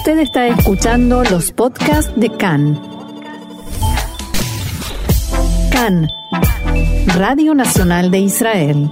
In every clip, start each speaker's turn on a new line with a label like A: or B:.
A: Usted está escuchando los podcasts de CAN. CAN, Radio Nacional de Israel.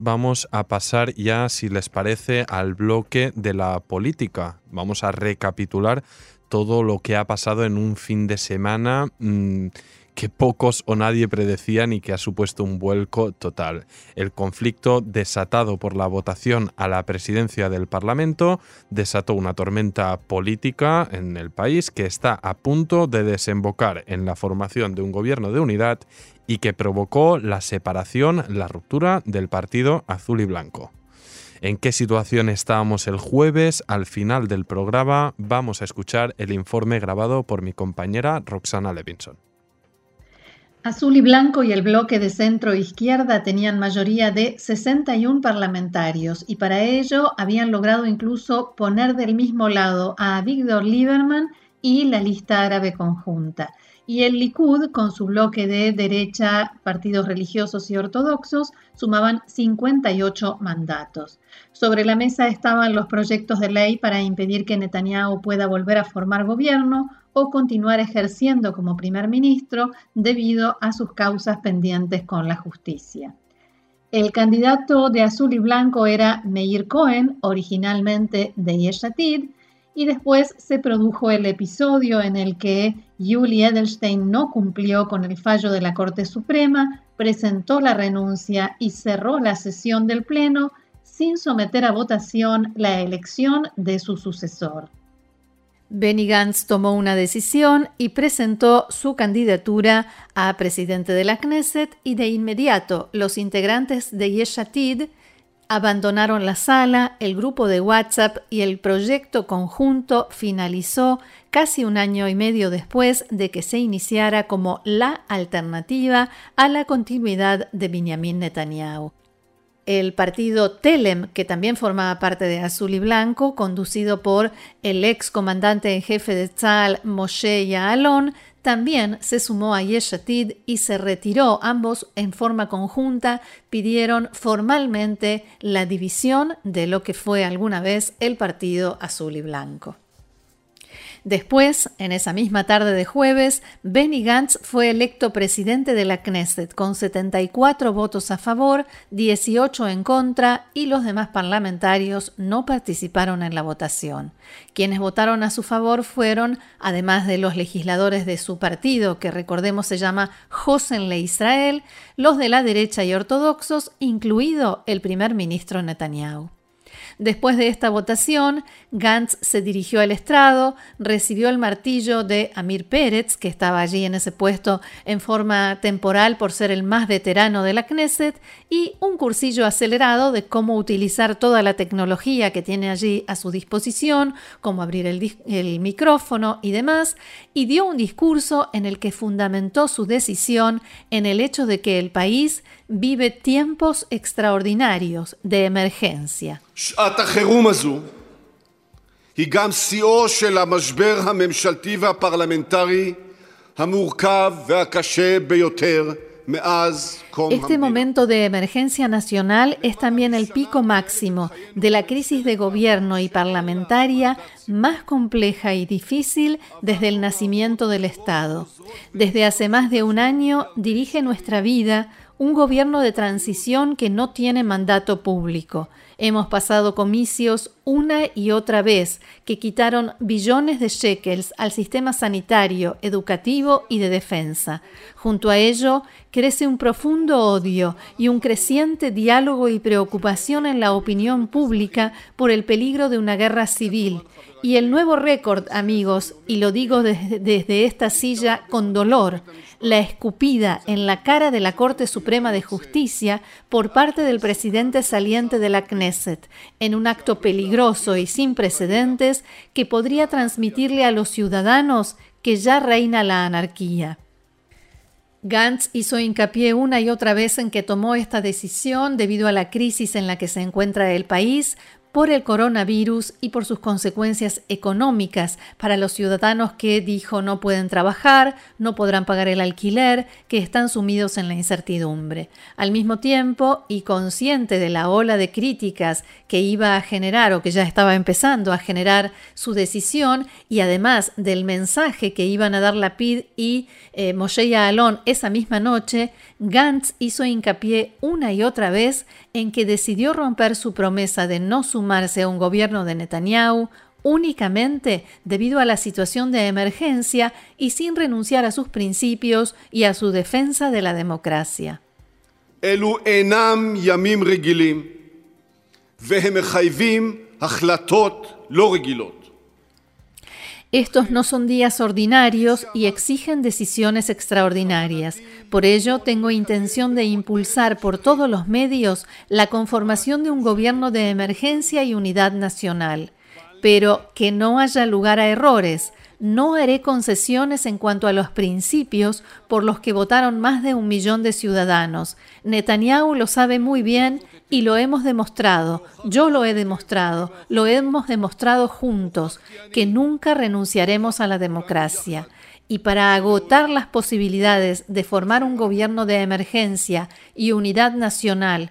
B: Vamos a pasar ya, si les parece, al bloque de la política. Vamos a recapitular todo lo que ha pasado en un fin de semana. Mmm, que pocos o nadie predecían y que ha supuesto un vuelco total. El conflicto desatado por la votación a la presidencia del Parlamento desató una tormenta política en el país que está a punto de desembocar en la formación de un gobierno de unidad y que provocó la separación, la ruptura del partido azul y blanco. ¿En qué situación estábamos el jueves? Al final del programa vamos a escuchar el informe grabado por mi compañera Roxana Levinson.
C: Azul y Blanco y el bloque de centro izquierda tenían mayoría de 61 parlamentarios y para ello habían logrado incluso poner del mismo lado a Víctor Lieberman y la lista árabe conjunta. Y el Likud, con su bloque de derecha, partidos religiosos y ortodoxos, sumaban 58 mandatos. Sobre la mesa estaban los proyectos de ley para impedir que Netanyahu pueda volver a formar gobierno o continuar ejerciendo como primer ministro debido a sus causas pendientes con la justicia. El candidato de azul y blanco era Meir Cohen, originalmente de Yeshatid, y después se produjo el episodio en el que Yuli Edelstein no cumplió con el fallo de la Corte Suprema, presentó la renuncia y cerró la sesión del Pleno sin someter a votación la elección de su sucesor. Benny Gantz tomó una decisión y presentó su candidatura a presidente de la Knesset y de inmediato los integrantes de Yeshatid abandonaron la sala, el grupo de WhatsApp y el proyecto conjunto finalizó casi un año y medio después de que se iniciara como la alternativa a la continuidad de Benjamin Netanyahu. El partido Telem, que también formaba parte de Azul y Blanco, conducido por el ex comandante en jefe de Tzal, Moshe Yaalon, también se sumó a Yeshatid y se retiró. Ambos, en forma conjunta, pidieron formalmente la división de lo que fue alguna vez el partido Azul y Blanco. Después, en esa misma tarde de jueves, Benny Gantz fue electo presidente de la Knesset con 74 votos a favor, 18 en contra y los demás parlamentarios no participaron en la votación. Quienes votaron a su favor fueron, además de los legisladores de su partido, que recordemos se llama Josenle Israel, los de la derecha y ortodoxos, incluido el primer ministro Netanyahu. Después de esta votación, Gantz se dirigió al estrado, recibió el martillo de Amir Pérez, que estaba allí en ese puesto en forma temporal por ser el más veterano de la Knesset, y un cursillo acelerado de cómo utilizar toda la tecnología que tiene allí a su disposición, cómo abrir el, el micrófono y demás, y dio un discurso en el que fundamentó su decisión en el hecho de que el país vive tiempos extraordinarios de emergencia.
D: שעת החירום הזו היא גם שיאו של המשבר הממשלתי והפרלמנטרי המורכב והקשה ביותר
C: Este momento de emergencia nacional es también el pico máximo de la crisis de gobierno y parlamentaria más compleja y difícil desde el nacimiento del Estado. Desde hace más de un año dirige nuestra vida un gobierno de transición que no tiene mandato público. Hemos pasado comicios una y otra vez que quitaron billones de shekels al sistema sanitario, educativo y de defensa. Junto a ello, crece un profundo odio y un creciente diálogo y preocupación en la opinión pública por el peligro de una guerra civil. Y el nuevo récord, amigos, y lo digo desde, esta silla con dolor, la escupida en la cara de la Corte Suprema de Justicia por parte del presidente saliente de la Knesset, en un acto peligroso y sin precedentes que podría transmitirle a los ciudadanos que ya reina la anarquía. Gantz hizo hincapié una y otra vez en que tomó esta decisión debido a la crisis en la que se encuentra el país, por el coronavirus y por sus consecuencias económicas para los ciudadanos que dijo no pueden trabajar, no podrán pagar el alquiler, que están sumidos en la incertidumbre. Al mismo tiempo, y consciente de la ola de críticas que iba a generar o que ya estaba empezando a generar su decisión, y además del mensaje que iban a dar la PID y eh, Moshe Alon esa misma noche, Gantz hizo hincapié una y otra vez en que decidió romper su promesa de no sumarse a un gobierno de Netanyahu únicamente debido a la situación de emergencia y sin renunciar a sus principios y a su defensa de la democracia. Estos no son días ordinarios y exigen decisiones extraordinarias. Por ello, tengo intención de impulsar por todos los medios la conformación de un gobierno de emergencia y unidad nacional, pero que no haya lugar a errores no haré concesiones en cuanto a los principios por los que votaron más de un millón de ciudadanos. Netanyahu lo sabe muy bien y lo hemos demostrado, yo lo he demostrado, lo hemos demostrado juntos, que nunca renunciaremos a la democracia. Y para agotar las posibilidades de formar un gobierno de emergencia y unidad nacional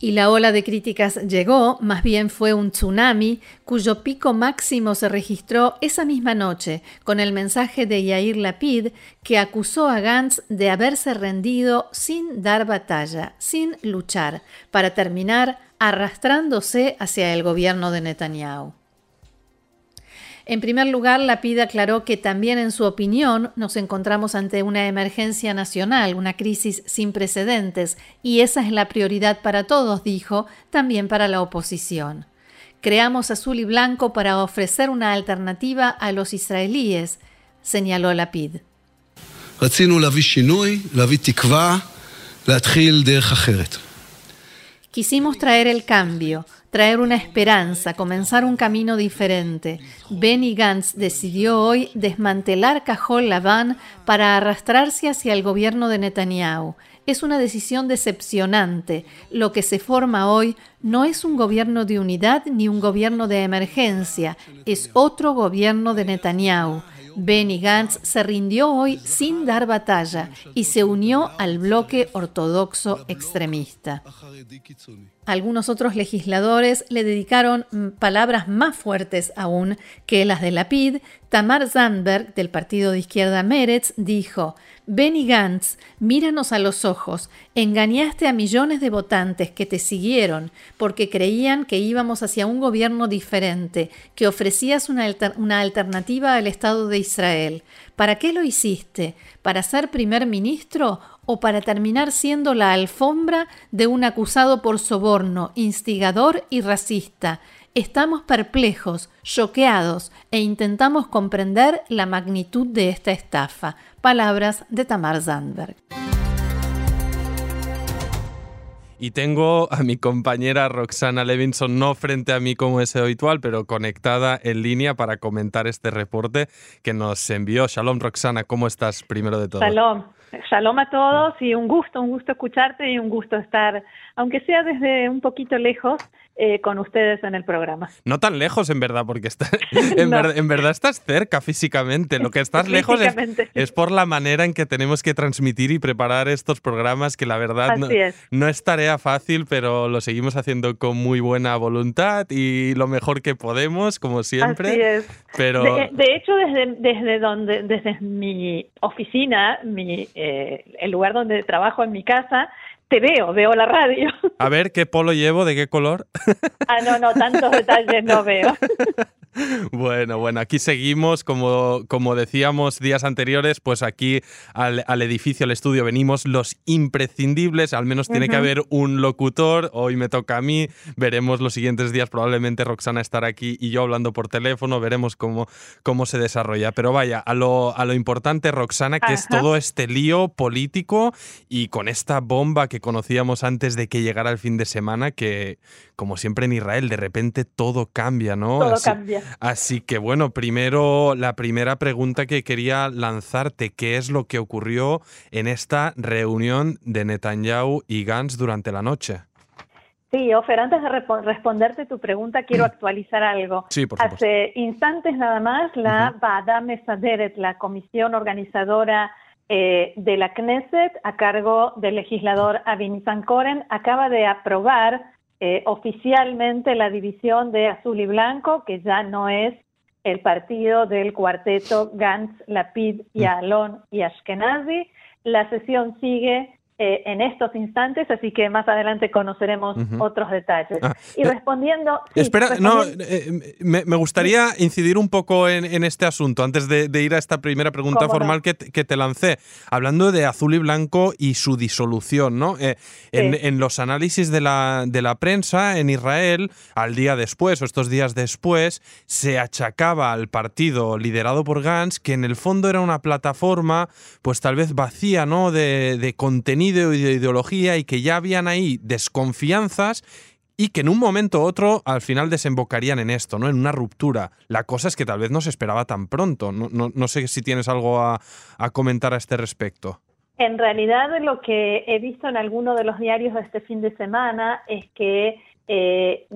C: y la ola de críticas llegó, más bien fue un tsunami, cuyo pico máximo se registró esa misma noche, con el mensaje de Yair Lapid, que acusó a Gantz de haberse rendido sin dar batalla, sin luchar, para terminar arrastrándose hacia el gobierno de Netanyahu. En primer lugar, la PID aclaró que también en su opinión nos encontramos ante una emergencia nacional, una crisis sin precedentes, y esa es la prioridad para todos, dijo, también para la oposición. Creamos azul y blanco para ofrecer una alternativa a los israelíes, señaló la PID. Quisimos traer el cambio, traer una esperanza, comenzar un camino diferente. Benny Gantz decidió hoy desmantelar Cajol Laván para arrastrarse hacia el gobierno de Netanyahu. Es una decisión decepcionante. Lo que se forma hoy no es un gobierno de unidad ni un gobierno de emergencia, es otro gobierno de Netanyahu. Benny Gantz se rindió hoy sin dar batalla y se unió al bloque ortodoxo extremista. Algunos otros legisladores le dedicaron palabras más fuertes aún que las de Lapid. Tamar Zandberg, del partido de izquierda Meretz, dijo: Benny Gantz, míranos a los ojos. Engañaste a millones de votantes que te siguieron porque creían que íbamos hacia un gobierno diferente, que ofrecías una, una alternativa al Estado de Israel. ¿Para qué lo hiciste? ¿Para ser primer ministro o para terminar siendo la alfombra de un acusado por soborno, instigador y racista. Estamos perplejos, choqueados e intentamos comprender la magnitud de esta estafa. Palabras de Tamar Zandberg.
B: Y tengo a mi compañera Roxana Levinson, no frente a mí como es habitual, pero conectada en línea para comentar este reporte que nos envió. Shalom, Roxana, ¿cómo estás primero de todo?
E: Shalom. Shalom a todos y un gusto, un gusto escucharte y un gusto estar, aunque sea desde un poquito lejos, eh, con ustedes en el programa.
B: No tan lejos, en verdad, porque está, en, verdad estás cerca físicamente. Lo que estás lejos es, por la manera en que tenemos que transmitir y preparar estos programas, que la verdad no es. tarea fácil, pero lo seguimos haciendo con muy buena voluntad y lo mejor que podemos, como siempre.
E: Así es.
B: Pero...
E: De, hecho, desde, desde, donde, desde mi oficina, mi, eh, el lugar donde trabajo en mi casa, te veo, veo la radio.
B: A ver, ¿qué polo llevo? ¿De qué color?
E: Ah, no, no, tantos detalles no veo.
B: Bueno, bueno, aquí seguimos, como, como decíamos días anteriores, pues aquí al, edificio, al estudio, venimos los imprescindibles, al menos tiene que haber un locutor, hoy me toca a mí, veremos los siguientes días, probablemente Roxana estará aquí y yo hablando por teléfono, veremos cómo, cómo se desarrolla. Pero vaya, a lo, a lo importante, Roxana, que es todo este lío político y con esta bomba que conocíamos antes de que llegara el fin de semana, que como siempre en Israel, de repente todo cambia, ¿no?
E: Todo cambia.
B: Así que bueno, primero la primera pregunta que quería lanzarte, ¿qué es lo que ocurrió en esta reunión de Netanyahu y Gantz durante la noche?
E: Sí, Ofer, antes de responderte tu pregunta, quiero mm. actualizar algo.
B: Sí, por
E: Hace instantes nada más, la uh Mesaderet, la comisión organizadora eh, de la Knesset, a cargo del legislador Avin Koren, acaba de aprobar eh, oficialmente la división de azul y blanco, que ya no es el partido del cuarteto Gantz, Lapid, y mm. Alon y Ashkenazi. La sesión sigue eh, en estos instantes, así que más adelante conoceremos otros detalles. Ah, y eh, respondiendo...
B: espera, no, eh, me, gustaría incidir un poco en, este asunto antes de, ir a esta primera pregunta formal que, te lancé, hablando de azul y blanco y su disolución, ¿no? en, los análisis de la, de la prensa en Israel, al día después o estos días después, se achacaba al partido liderado por Gantz que en el fondo era una plataforma, pues tal vez vacía, ¿no? De, de contenido de ideología y que ya habían ahí desconfianzas y que en un momento u otro al final desembocarían en esto, ¿no? En una ruptura. La cosa es que tal vez no se esperaba tan pronto. No, no, sé si tienes algo a, comentar a este respecto.
E: En realidad lo que he visto en alguno de los diarios de este fin de semana es que eh,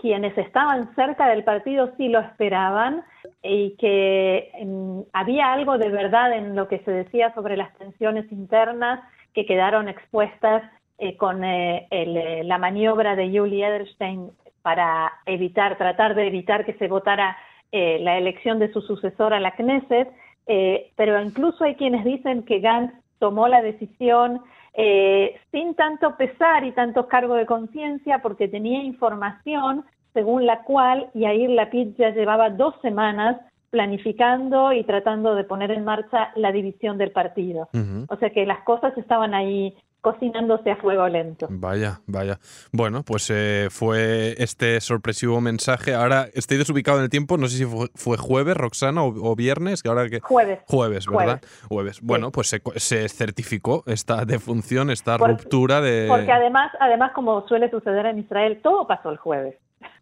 E: quienes estaban cerca del partido sí lo esperaban y que mm, había algo de verdad en lo que se decía sobre las tensiones internas que quedaron expuestas eh, con eh, eh, la maniobra de Julie Edelstein para evitar, tratar de evitar que se votara la elección de su sucesora a la Knesset, pero incluso hay quienes dicen que Gantz tomó la decisión sin tanto pesar y tanto cargo de conciencia porque tenía información según la cual Yair Lapid ya llevaba dos semanas planificando y tratando de poner en marcha la división del partido. O sea que las cosas estaban ahí cocinándose a fuego lento.
B: Vaya, vaya. Bueno, pues eh, fue este sorpresivo mensaje. Ahora estoy desubicado en el tiempo, no sé si fue, jueves, Roxana, o, viernes, que ahora que...
E: Jueves.
B: Jueves, ¿verdad? Jueves. Bueno, pues se, certificó esta defunción, esta ruptura de...
E: Porque además, además, como suele suceder en Israel, todo pasó el jueves.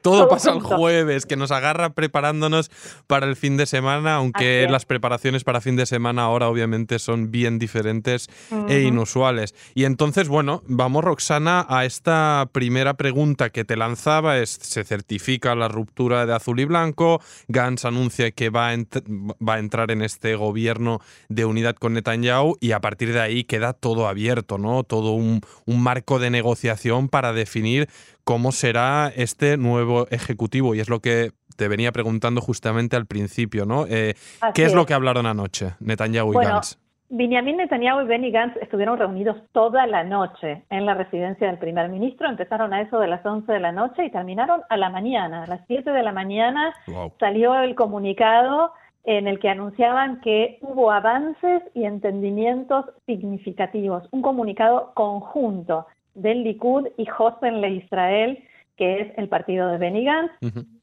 B: Todo, pasa el jueves, que nos agarra preparándonos para el fin de semana, aunque las preparaciones para fin de semana ahora obviamente son bien diferentes e inusuales. Y entonces, bueno, vamos Roxana a esta primera pregunta que te lanzaba, es se certifica la ruptura de azul y blanco, Gantz anuncia que va a, va a entrar en este gobierno de unidad con Netanyahu y a partir de ahí queda todo abierto, ¿no? Todo un, un marco de negociación para definir cómo será este nuevo ejecutivo. Y es lo que te venía preguntando justamente al principio, ¿no? Eh, ¿Qué es, lo que hablaron anoche Netanyahu y Gantz?
E: Benjamin Netanyahu y Benny Gantz estuvieron reunidos toda la noche en la residencia del primer ministro. Empezaron a eso de las 11 de la noche y terminaron a la mañana. A las 7 de la mañana salió el comunicado en el que anunciaban que hubo avances y entendimientos significativos. Un comunicado conjunto del Likud y Hossein Le Israel, que es el partido de Benny Gantz.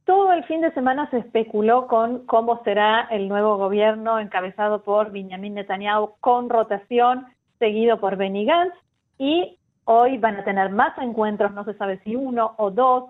E: Todo el fin de semana se especuló con cómo será el nuevo gobierno encabezado por Benjamin Netanyahu con rotación, seguido por Benny Gantz, y hoy van a tener más encuentros, no se sabe si uno o dos.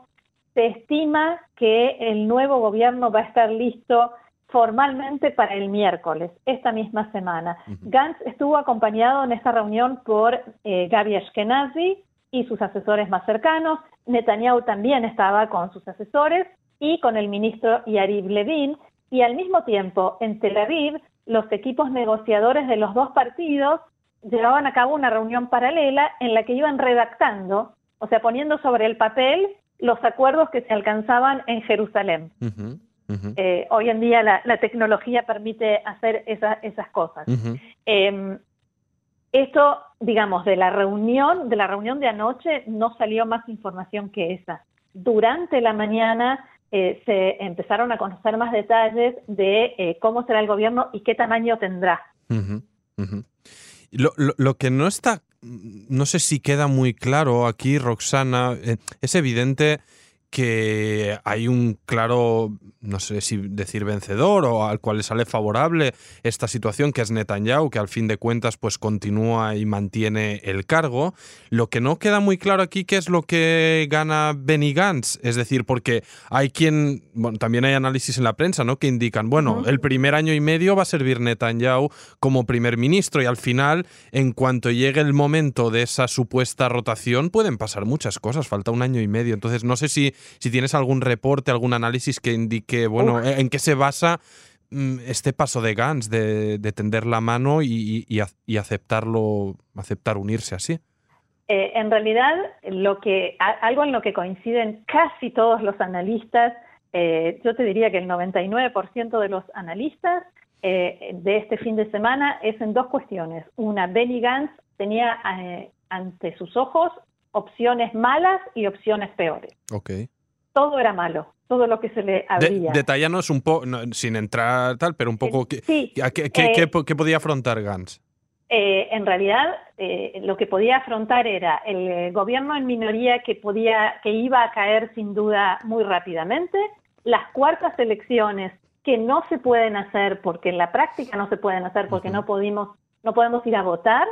E: Se estima que el nuevo gobierno va a estar listo formalmente para el miércoles, esta misma semana. Gantz estuvo acompañado en esta reunión por eh, Gaby Ashkenazi, y sus asesores más cercanos. Netanyahu también estaba con sus asesores y con el ministro Yariv Levin. Y al mismo tiempo, en Tel Aviv, los equipos negociadores de los dos partidos llevaban a cabo una reunión paralela en la que iban redactando, o sea, poniendo sobre el papel los acuerdos que se alcanzaban en Jerusalén. Eh, hoy en día la, tecnología permite hacer esas cosas. Esto, digamos, de la reunión, de la reunión de anoche no salió más información que esa. Durante la mañana se empezaron a conocer más detalles de cómo será el gobierno y qué tamaño tendrá.
B: Lo, lo, que no está, no sé si queda muy claro aquí, Roxana, es evidente que hay un claro, no sé si decir vencedor o al cual le sale favorable esta situación, que es Netanyahu, que al fin de cuentas pues continúa y mantiene el cargo. Lo que no queda muy claro aquí qué es lo que gana Benny Gantz, es decir, porque hay quien, bueno, también hay análisis en la prensa, ¿no? Que indican, bueno, el primer año y medio va a servir Netanyahu como primer ministro y al final, en cuanto llegue el momento de esa supuesta rotación, pueden pasar muchas cosas, falta un año y medio. Entonces, no sé si si tienes algún reporte, algún análisis que indique, bueno, en qué se basa mm, este paso de Gans de, tender la mano y, aceptarlo, aceptar unirse así.
E: Eh, en realidad, lo que, algo en lo que coinciden casi todos los analistas, eh, yo te diría que el 99% de los analistas eh, de este fin de semana es en dos cuestiones. Una, Benny Gantz tenía ante sus ojos opciones malas y opciones peores.
B: Okay
E: todo era malo, todo lo que se le abría.
B: detallanos un poco, sin entrar tal, pero un poco, ¿qué, qué, qué, podía afrontar Gantz?
E: Eh, en realidad, eh, lo que podía afrontar era el gobierno en minoría que, podía, que iba a caer sin duda muy rápidamente, las cuartas elecciones que no se pueden hacer porque en la práctica no se pueden hacer porque no, pudimos, no podemos ir a votar,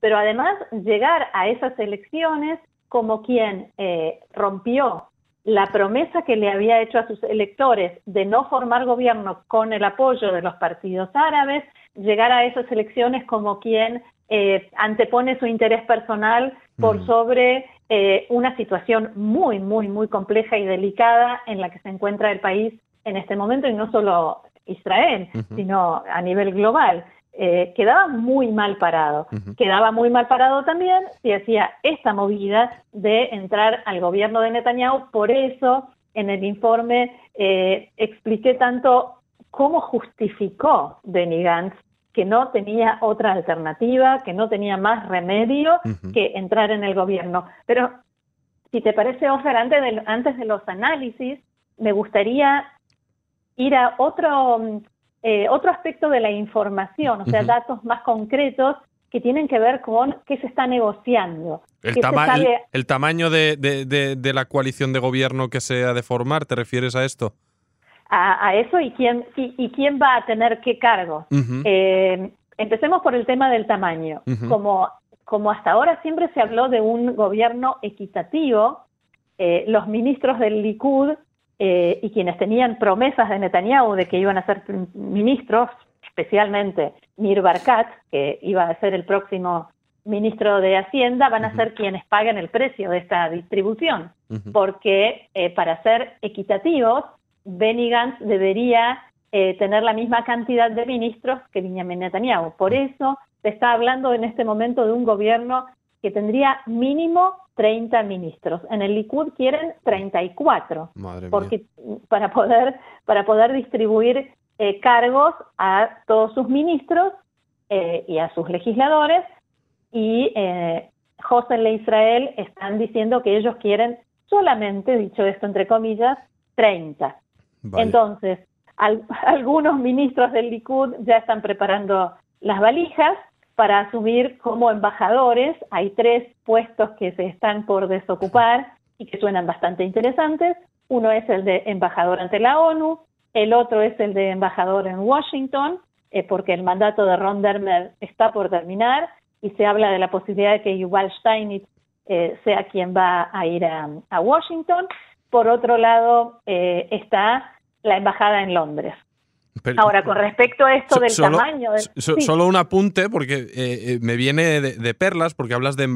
E: pero además llegar a esas elecciones como quien eh, rompió la promesa que le había hecho a sus electores de no formar gobierno con el apoyo de los partidos árabes, llegar a esas elecciones como quien eh, antepone su interés personal por mm. sobre eh, una situación muy, muy, muy compleja y delicada en la que se encuentra el país en este momento, y no solo Israel, sino a nivel global. Eh, quedaba muy mal parado. Quedaba muy mal parado también si hacía esta movida de entrar al gobierno de Netanyahu. Por eso, en el informe eh, expliqué tanto cómo justificó Benny Gantz que no tenía otra alternativa, que no tenía más remedio que entrar en el gobierno. Pero, si te parece, Oscar, antes de, antes de los análisis, me gustaría ir a otro eh, otro aspecto de la información, o sea, datos más concretos que tienen que ver con qué se está negociando.
B: El, el, tamaño de, la coalición de gobierno que se ha de formar, ¿te refieres a esto?
E: A, eso y quién, y, quién va a tener qué cargo. Eh, empecemos por el tema del tamaño. como, como hasta ahora siempre se habló de un gobierno equitativo, eh, los ministros del Likud eh, y quienes tenían promesas de Netanyahu de que iban a ser ministros, especialmente Nir Barkat, que iba a ser el próximo ministro de Hacienda, van a ser quienes paguen el precio de esta distribución, porque eh, para ser equitativos, Benny Gantz debería eh, tener la misma cantidad de ministros que Benjamin Netanyahu. Por eso se está hablando en este momento de un gobierno que tendría mínimo 30 ministros. En el Likud quieren 34, porque para poder para poder distribuir eh, cargos a todos sus ministros eh, y a sus legisladores y eh, José e Israel están diciendo que ellos quieren solamente, dicho esto entre comillas, 30. Entonces, algunos ministros del Likud ya están preparando las valijas para asumir como embajadores. Hay tres puestos que se están por desocupar y que suenan bastante interesantes. Uno es el de embajador ante la ONU, el otro es el de embajador en Washington, eh, porque el mandato de Ron Dermer está por terminar y se habla de la posibilidad de que Yuval Steinitz eh, sea quien va a ir a, Washington. Por otro lado, eh, está la embajada en Londres. Ahora, con respecto a esto del tamaño.
B: Solo un apunte, porque eh, eh, me viene de, perlas, porque hablas de,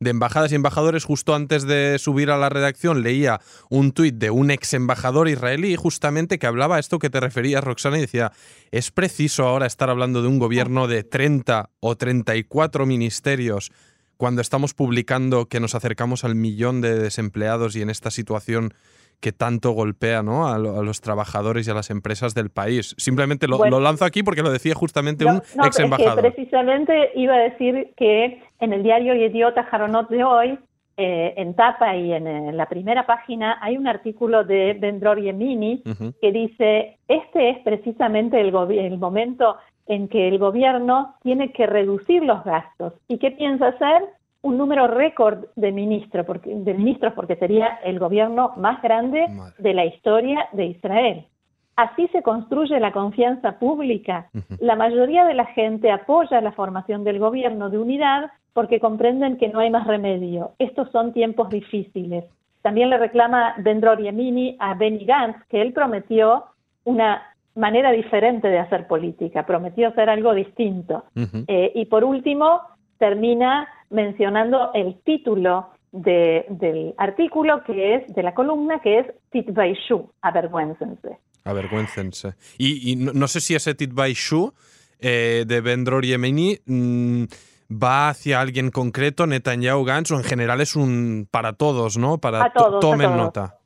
B: de embajadas y embajadores. Justo antes de subir a la redacción, leía un tuit de un ex embajador israelí, justamente que hablaba esto que te referías, Roxana, y decía: es preciso ahora estar hablando de un gobierno de 30 o 34 ministerios cuando estamos publicando que nos acercamos al millón de desempleados y en esta situación que tanto golpea ¿no? a, los trabajadores y a las empresas del país. Simplemente lo, lanzo aquí porque lo decía justamente un no, ex embajador.
E: precisamente iba a decir que en el diario Idiota Jaronot de hoy eh, en tapa y en, la primera página hay un artículo de Vendror Yemini que dice, este es precisamente el, el momento en que el gobierno tiene que reducir los gastos. ¿Y qué piensa hacer? Un número récord de, ministro, porque, de ministros, porque sería el gobierno más grande de la historia de Israel. Así se construye la confianza pública. La mayoría de la gente apoya la formación del gobierno de unidad porque comprenden que no hay más remedio. Estos son tiempos difíciles. También le reclama Bendror Yemini a Benny Gantz que él prometió una manera diferente de hacer política, prometió hacer algo distinto. Eh, y por último, termina mencionando el título del artículo que es de la columna, que es Titbaishu, avergüéncense.
B: Avergüéncense. Y, y no, sé si ese Titbaishu eh, de Bendror Yemini mm, va hacia alguien concreto, Netanyahu Gantz, o en general es un para todos, ¿no? Para
E: a todos,
B: tomen nota.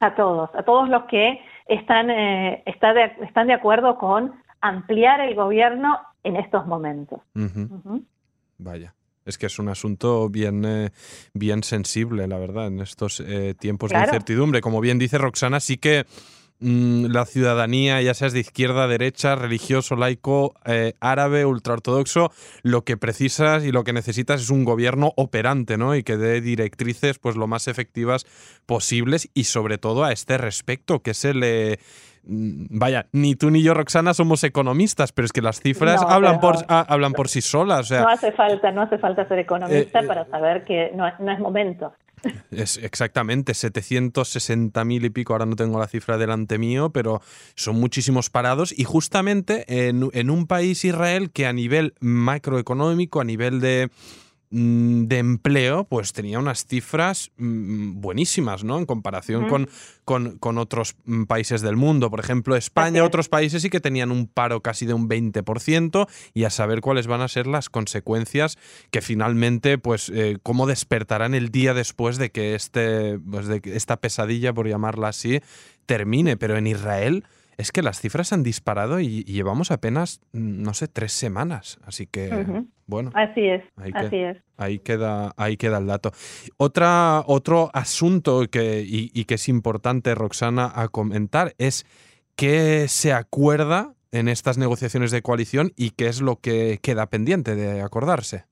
E: A todos, a todos los que están, eh, de, están de acuerdo con ampliar el gobierno en estos momentos.
B: Vaya. Es que es un asunto bien, eh, bien sensible, la verdad, en estos eh, tiempos de incertidumbre. Como bien dice Roxana, sí que Mm, la ciudadanía, ya seas de izquierda, derecha, religioso, laico, eh, árabe, ultraortodoxo, lo que precisas y lo que necesitas es un gobierno operante, ¿no? Y que dé directrices pues lo más efectivas posibles y sobre todo a este respecto, que se le vaya, ni tú ni yo, Roxana, somos economistas, pero es que las cifras hablan, por, ah, hablan por sí solas.
E: no hace falta, no hace falta ser economista eh, para saber que no, no es momento.
B: Es exactamente, 760 mil y pico, ahora no tengo la cifra delante mío, pero son muchísimos parados y justamente en, en un país Israel que a nivel macroeconómico, a nivel de Mm, de empleo, pues tenía unas cifras mm, buenísimas, ¿no? En comparación con, con, otros mm, países del mundo. Por ejemplo, España, otros países sí que tenían un paro casi de un 20% y a saber cuáles van a ser las consecuencias que finalmente, pues, eh, cómo despertarán el día después de que este, pues de que esta pesadilla, por llamarla así, termine. Pero en Israel es que las cifras han disparado y, llevamos apenas, no sé, tres semanas. Así que, bueno.
E: Así es, ahí así es.
B: Ahí queda, ahí queda el dato. Otra, otro asunto que, y, que es importante, Roxana, a comentar es qué se acuerda en estas negociaciones de coalición y qué es lo que queda pendiente de acordarse.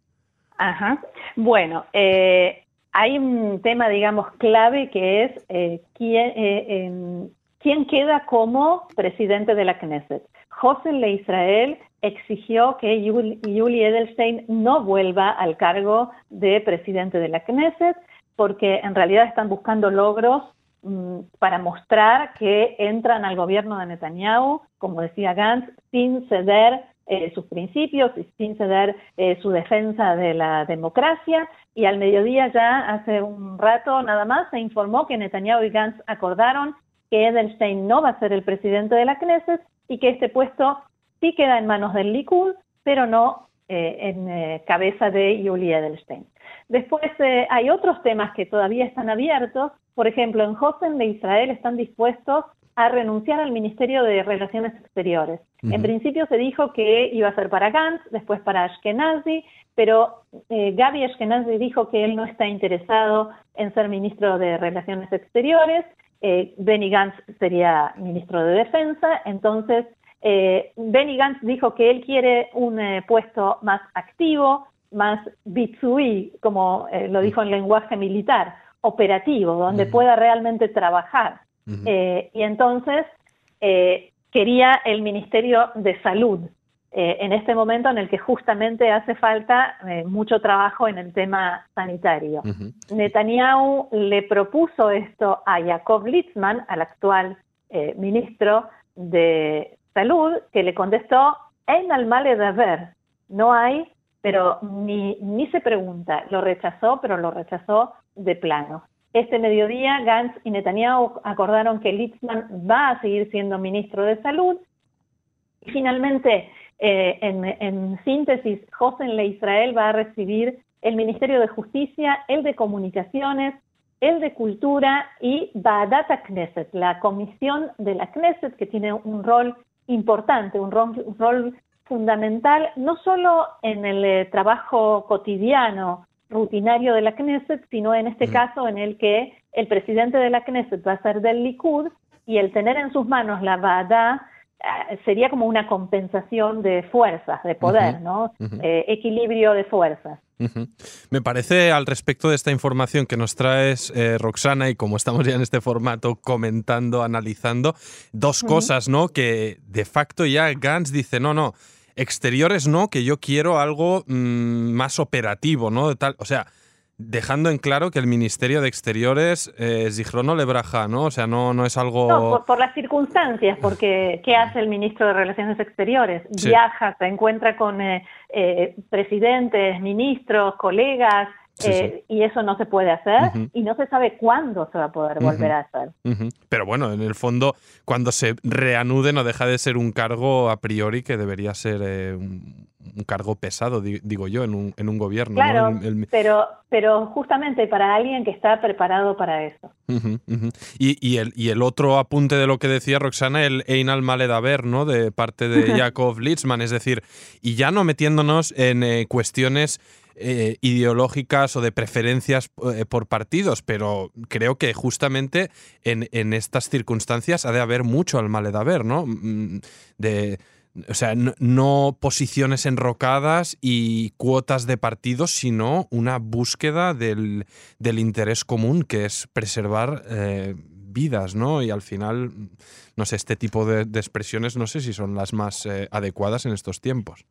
E: Ajá. Bueno, eh, hay un tema, digamos, clave que es eh, quién, eh, ¿Quién queda como presidente de la Knesset? Hossein Le Israel exigió que Yuli Edelstein no vuelva al cargo de presidente de la Knesset porque en realidad están buscando logros mm, para mostrar que entran al gobierno de Netanyahu, como decía Gantz, sin ceder eh, sus principios y sin ceder eh, su defensa de la democracia. Y al mediodía ya hace un rato nada más se informó que Netanyahu y Gantz acordaron que Edelstein no va a ser el presidente de la Knesset y que este puesto sí queda en manos del Likud, pero no eh, en eh, cabeza de Yuli Edelstein. Después eh, hay otros temas que todavía están abiertos. Por ejemplo, en Hosen de Israel están dispuestos a renunciar al Ministerio de Relaciones Exteriores. En principio se dijo que iba a ser para Gantz, después para Ashkenazi, pero Gaby Ashkenazi dijo que él no está interesado en ser ministro de Relaciones Exteriores eh, Benny Gantz sería ministro de Defensa, entonces eh, Benny Gantz dijo que él quiere un eh, puesto más activo, más bitsui, como eh, lo dijo en lenguaje militar, operativo, donde pueda realmente trabajar. y entonces quería el Ministerio de Salud, eh, en este momento en el que justamente hace falta eh, mucho trabajo en el tema sanitario. Netanyahu le propuso esto a Jacob Litzman, al actual eh, ministro de Salud, que le contestó, en al male de ver, no hay, pero ni, ni se pregunta, lo rechazó, pero lo rechazó de plano. Este mediodía, Gantz y Netanyahu acordaron que Litzman va a seguir siendo ministro de Salud. Y finalmente, eh, en, síntesis, José Le Israel va a recibir el Ministerio de Justicia, el de Comunicaciones, el de Cultura y Ba'adata Knesset, la comisión de la Knesset, que tiene un rol importante, un rol, fundamental, no solo en el eh, trabajo cotidiano rutinario de la Knesset, sino en este caso en el que el presidente de la Knesset va a ser del Likud y el tener en sus manos la Bada eh, sería como una compensación de fuerzas, de poder, ¿no? Eh, equilibrio de fuerzas.
B: Me parece al respecto de esta información que nos traes, eh, Roxana, y como estamos ya en este formato comentando, analizando, dos cosas, ¿no? Que de facto ya Gantz dice, no, no, exteriores no, que yo quiero algo mm, más operativo, ¿no? Tal, o sea, dejando en claro que el Ministerio de Exteriores es Zichrono Lebraja, ¿no? O sea, no, no es algo...
E: No, por, las circunstancias, porque ¿qué hace el ministro de Relaciones Exteriores? Viaja, se encuentra con eh, eh, presidentes, ministros, colegas, eh, y eso no se puede hacer y no se sabe cuándo se va a poder volver a hacer.
B: Pero bueno, en el fondo, cuando se reanude no deja de ser un cargo a priori que debería ser eh, un, cargo pesado, digo yo, en un, en un gobierno.
E: Claro, Pero, pero justamente para alguien que está preparado para eso.
B: y, y, el, y el otro apunte de lo que decía Roxana, el Einal Maledaber, ¿no? De parte de Jakob Litzman, es decir, y ya no metiéndonos en eh, cuestiones eh, ideológicas o de preferencias eh, por partidos, pero creo que justamente en, estas circunstancias ha de haber mucho al mal de haber, ¿no? Mm, de, o sea, no, posiciones enrocadas y cuotas de partidos, sino una búsqueda del, interés común, que es preservar eh, vidas, ¿no? Y al final, no sé, este tipo de, expresiones no sé si son las más adecuadas en estos tiempos.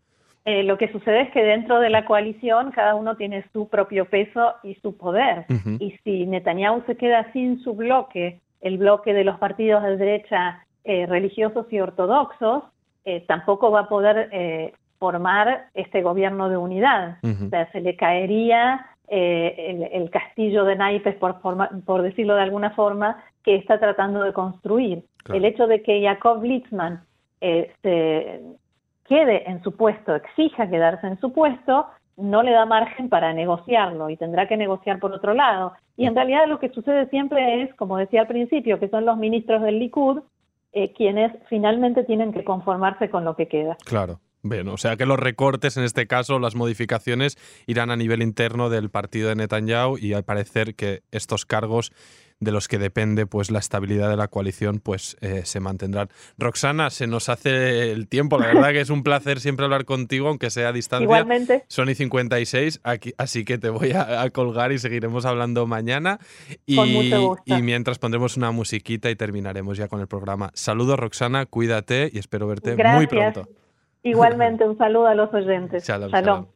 E: Eh, lo que sucede es que dentro de la coalición cada uno tiene su propio peso y su poder. Y si Netanyahu se queda sin su bloque, el bloque de los partidos de derecha eh, religiosos y ortodoxos, eh, tampoco va a poder formar este gobierno de unidad. O sea, se le caería el, castillo de naipes, por, por decirlo de alguna forma, que está tratando de construir. El hecho de que Jacob Litzman se quede en su puesto, exija quedarse en su puesto, no le da margen para negociarlo y tendrá que negociar por otro lado. Y en realidad lo que sucede siempre es, como decía al principio, que son los ministros del Likud eh, quienes finalmente tienen que conformarse con lo que queda.
B: Claro. Bueno, o sea que los recortes, en este caso, las modificaciones, irán a nivel interno del partido de Netanyahu y al parecer que estos cargos de los que depende pues la estabilidad de la coalición pues eh, se mantendrán. Roxana, se nos hace el tiempo, la verdad que es un placer siempre hablar contigo, aunque sea a distancia.
E: Igualmente.
B: Sony 56, aquí, así que te voy a, colgar y seguiremos hablando mañana. Y, y mientras pondremos una musiquita y terminaremos ya con el programa. Saludos Roxana, cuídate y espero verte muy pronto.
E: Igualmente, un saludo a los oyentes. Shalom.